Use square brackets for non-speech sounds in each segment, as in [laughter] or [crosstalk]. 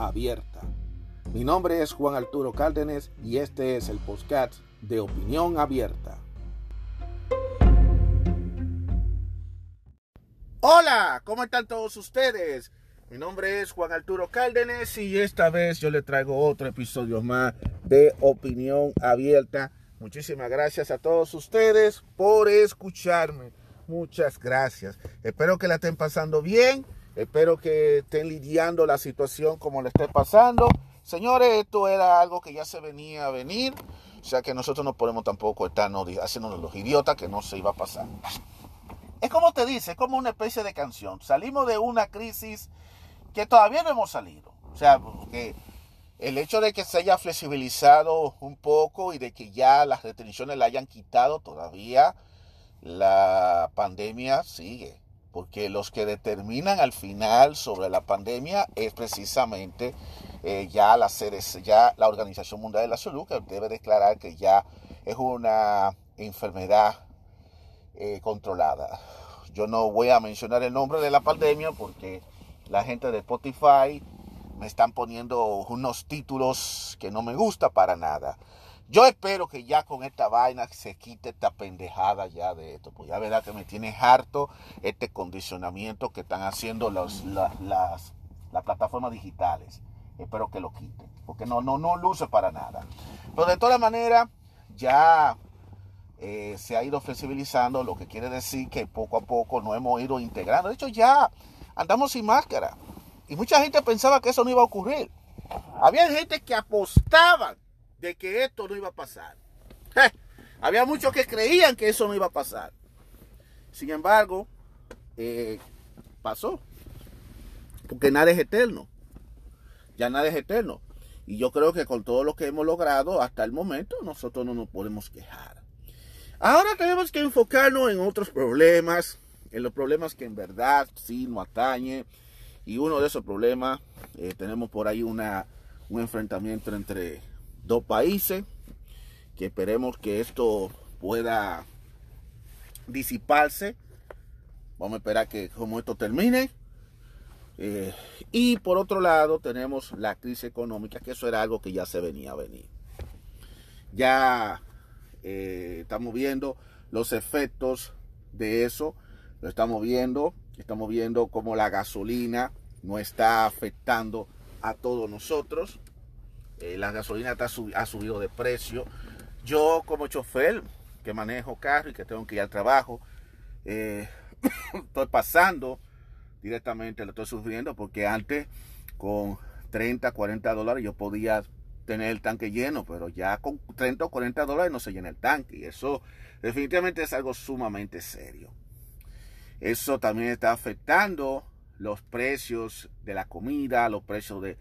abierta. Mi nombre es Juan Arturo Cárdenas y este es el podcast de Opinión Abierta. Hola, ¿cómo están todos ustedes? Mi nombre es Juan Arturo Cárdenas y esta vez yo le traigo otro episodio más de Opinión Abierta. Muchísimas gracias a todos ustedes por escucharme. Muchas gracias. Espero que la estén pasando bien. Espero que estén lidiando la situación como le esté pasando. Señores, esto era algo que ya se venía a venir. O sea que nosotros no podemos tampoco estar haciendo los idiotas que no se iba a pasar. Es como te dice, es como una especie de canción. Salimos de una crisis que todavía no hemos salido. O sea, que el hecho de que se haya flexibilizado un poco y de que ya las restricciones la hayan quitado todavía, la pandemia sigue, porque los que determinan al final sobre la pandemia es precisamente eh, ya, la ya la Organización Mundial de la Salud, que debe declarar que ya es una enfermedad eh, controlada. Yo no voy a mencionar el nombre de la pandemia porque la gente de Spotify me están poniendo unos títulos que no me gusta para nada. Yo espero que ya con esta vaina se quite esta pendejada ya de esto. Pues ya verdad que me tiene harto este condicionamiento que están haciendo las, las, plataformas digitales. Espero que lo quiten. Porque no, no, no luce para nada. Pero de todas maneras, ya eh, se ha ido flexibilizando, lo que quiere decir que poco a poco no hemos ido integrando. De hecho, ya andamos sin máscara. Y mucha gente pensaba que eso no iba a ocurrir. Había gente que apostaban de que esto no iba a pasar. había muchos que creían que eso no iba a pasar. Sin embargo, eh, pasó. Porque nada es eterno. Ya nada es eterno. Y yo creo que con todo lo que hemos logrado hasta el momento, nosotros no nos podemos quejar. Ahora tenemos que enfocarnos en otros problemas, en los problemas que en verdad sí nos atañe. Y uno de esos problemas, eh, tenemos por ahí una, un enfrentamiento entre dos países, que esperemos que esto pueda disiparse. Vamos a esperar que como esto termine. Eh, y por otro lado tenemos la crisis económica, que eso era algo que ya se venía a venir. Ya eh, estamos viendo los efectos de eso, lo estamos viendo, estamos viendo cómo la gasolina no está afectando a todos nosotros. Eh, la gasolina ha subido de precio. Yo como chofer que manejo carro y que tengo que ir al trabajo, eh, [coughs] estoy pasando directamente, lo estoy sufriendo porque antes con 30, 40 dólares yo podía tener el tanque lleno, pero ya con 30 o 40 dólares no se llena el tanque y eso definitivamente es algo sumamente serio. Eso también está afectando los precios de la comida, los precios de,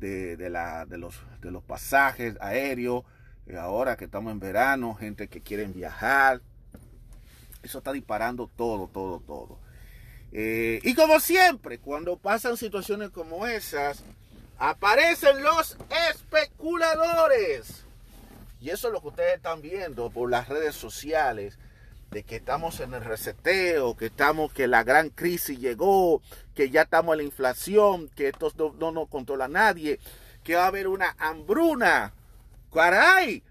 de, la, de, los, de los pasajes aéreos, eh, ahora que estamos en verano, gente que quiere viajar. Eso está disparando todo, todo, todo. Eh, y como siempre, cuando pasan situaciones como esas, aparecen los especuladores. Y eso es lo que ustedes están viendo por las redes sociales de que estamos en el reseteo, que estamos, que la gran crisis llegó, que ya estamos en la inflación, que esto no, nos controla nadie, que va a haber una hambruna. ¡Caray!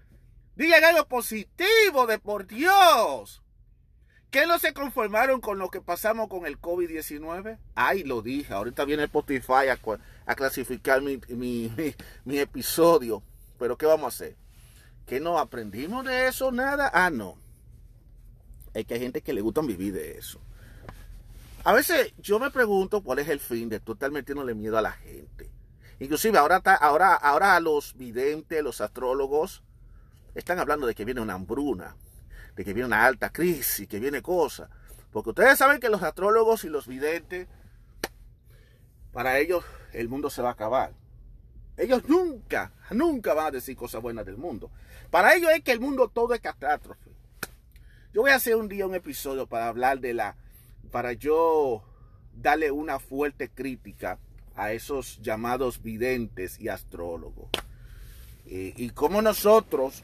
Digan algo positivo de por Dios. ¿Qué no se conformaron con lo que pasamos con el COVID-19? Ay, lo dije. Ahorita viene Spotify a, clasificar mi, mi, episodio. Pero ¿qué vamos a hacer? ¿Que no aprendimos de eso? Nada. Ah, no es que hay gente que le gusta vivir de eso. A veces yo me pregunto cuál es el fin de tú estar metiéndole miedo a la gente. Inclusive ahora, ahora, ahora los videntes, los astrólogos, están hablando de que viene una hambruna, de que viene una alta crisis, que viene cosa. Porque ustedes saben que los astrólogos y los videntes, para ellos el mundo se va a acabar. Ellos nunca, nunca van a decir cosas buenas del mundo. Para ellos es que el mundo todo es catástrofe. Yo voy a hacer un día un episodio para hablar de la, para yo darle una fuerte crítica a esos llamados videntes y astrólogos. Y, y cómo nosotros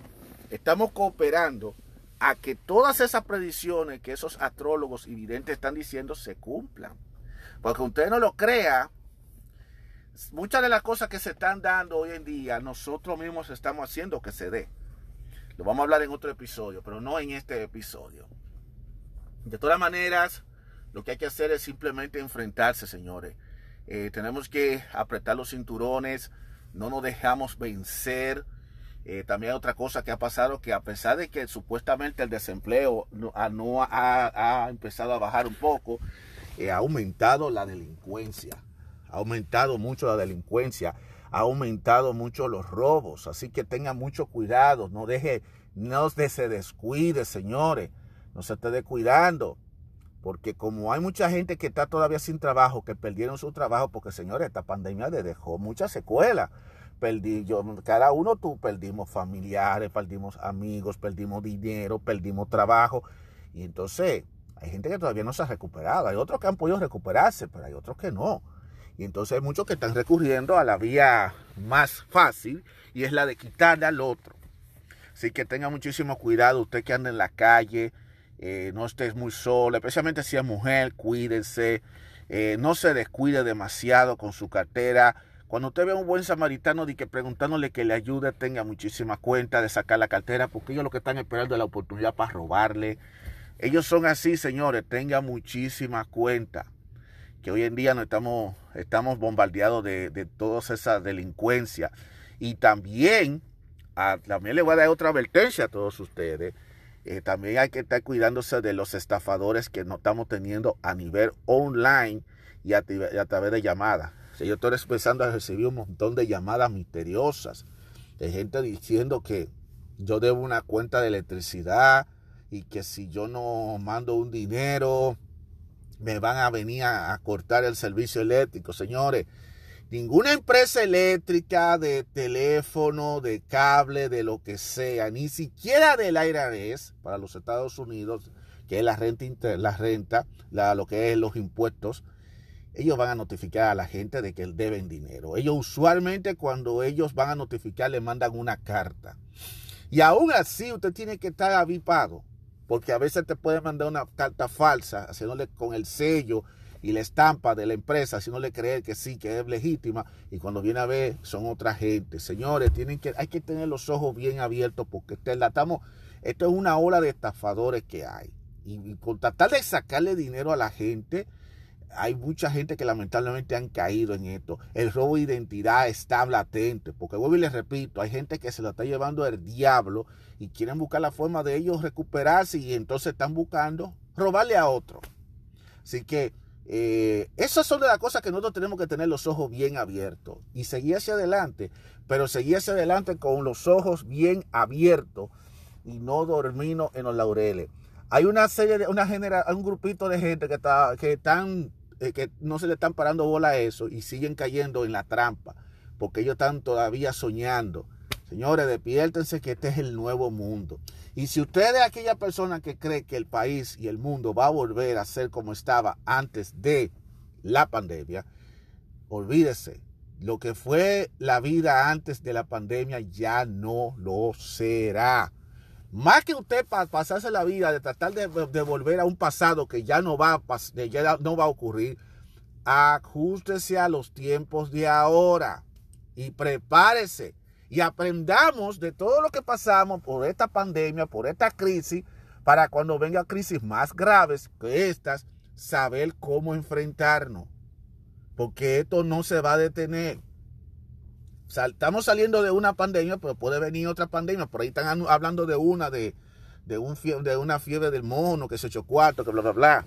estamos cooperando a que todas esas predicciones que esos astrólogos y videntes están diciendo se cumplan. Porque usted no lo crea, muchas de las cosas que se están dando hoy en día, nosotros mismos estamos haciendo que se dé. Lo vamos a hablar en otro episodio, pero no en este episodio. De todas maneras, lo que hay que hacer es simplemente enfrentarse, señores. Eh, tenemos que apretar los cinturones, no nos dejamos vencer. Eh, también hay otra cosa que ha pasado, que a pesar de que supuestamente el desempleo ha, empezado a bajar un poco, eh, ha aumentado la delincuencia. Ha aumentado mucho la delincuencia ha aumentado mucho los robos, así que tenga mucho cuidado, no deje, no se descuide, señores, no se esté descuidando, porque como hay mucha gente que está todavía sin trabajo, que perdieron su trabajo, porque señores, esta pandemia le dejó muchas secuelas. Perdí, yo, cada uno tú perdimos familiares, perdimos amigos, perdimos dinero, perdimos trabajo. Y entonces hay gente que todavía no se ha recuperado. Hay otros que han podido recuperarse, pero hay otros que no. Y entonces hay muchos que están recurriendo a la vía más fácil y es la de quitarle al otro. Así que tenga muchísimo cuidado, usted que anda en la calle, eh, no estés muy solo, especialmente si es mujer, cuídense, eh, no se descuide demasiado con su cartera. Cuando usted ve a un buen samaritano de que preguntándole que le ayude, tenga muchísima cuenta de sacar la cartera, porque ellos lo que están esperando es la oportunidad para robarle. Ellos son así, señores, tenga muchísima cuenta que hoy en día no estamos, estamos bombardeados de, de toda esa delincuencia. Y también, también le voy a dar otra advertencia a todos ustedes. Eh, también hay que estar cuidándose de los estafadores que nos estamos teniendo a nivel online y a, través de llamadas. yo estoy empezando a recibir un montón de llamadas misteriosas de gente diciendo que yo debo una cuenta de electricidad y que si yo no mando un dinero, me van a venir a, cortar el servicio eléctrico. Señores, ninguna empresa eléctrica de teléfono, de cable, de lo que sea, ni siquiera del IRS para los Estados Unidos, que es la renta, la lo que es los impuestos, ellos van a notificar a la gente de que deben dinero. Ellos usualmente cuando ellos van a notificar le mandan una carta. Y aún así usted tiene que estar avipado porque a veces te pueden mandar una carta falsa, haciéndole con el sello y la estampa de la empresa, haciéndole creer que sí, que es legítima, y cuando viene a ver son otra gente. Señores, tienen que, hay que tener los ojos bien abiertos porque estamos, esto es una ola de estafadores que hay. Y, y por tratar de sacarle dinero a la gente, hay mucha gente que lamentablemente han caído en esto. El robo de identidad está latente, porque vuelvo y les repito, hay gente que se lo está llevando el diablo y quieren buscar la forma de ellos recuperarse y entonces están buscando robarle a otro. Así que eh, esas son de las cosas que nosotros tenemos que tener los ojos bien abiertos y seguir hacia adelante, pero seguir hacia adelante con los ojos bien abiertos y no dormirnos en los laureles. Hay una serie de, una genera, un grupito de gente que, está, que están que no se le están parando bola a eso y siguen cayendo en la trampa, porque ellos están todavía soñando. Señores, despiértense que este es el nuevo mundo. Y si usted es aquella persona que cree que el país y el mundo va a volver a ser como estaba antes de la pandemia, olvídese. Lo que fue la vida antes de la pandemia ya no lo será. Más que usted para pasarse la vida de tratar de, volver a un pasado que ya no, va a, ya no va a ocurrir, ajustese a los tiempos de ahora y prepárese y aprendamos de todo lo que pasamos por esta pandemia, por esta crisis, para cuando venga crisis más graves que estas, saber cómo enfrentarnos. Porque esto no se va a detener estamos saliendo de una pandemia, pero puede venir otra pandemia. Por ahí están hablando de una, de, de, un de una fiebre del mono, que se echó cuarto, que bla, bla, bla.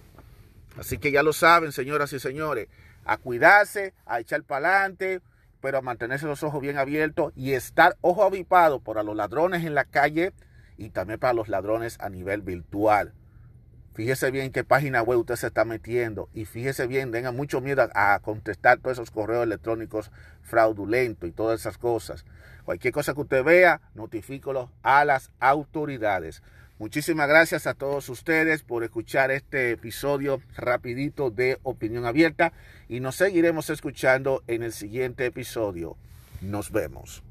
Así que ya lo saben, señoras y señores, a cuidarse, a echar para adelante, pero a mantenerse los ojos bien abiertos y estar ojo avipado para los ladrones en la calle y también para los ladrones a nivel virtual. Fíjese bien qué página web usted se está metiendo y fíjese bien, tenga mucho miedo a, contestar todos esos correos electrónicos fraudulentos y todas esas cosas. Cualquier cosa que usted vea, notifícalo a las autoridades. Muchísimas gracias a todos ustedes por escuchar este episodio rapidito de Opinión Abierta y nos seguiremos escuchando en el siguiente episodio. Nos vemos.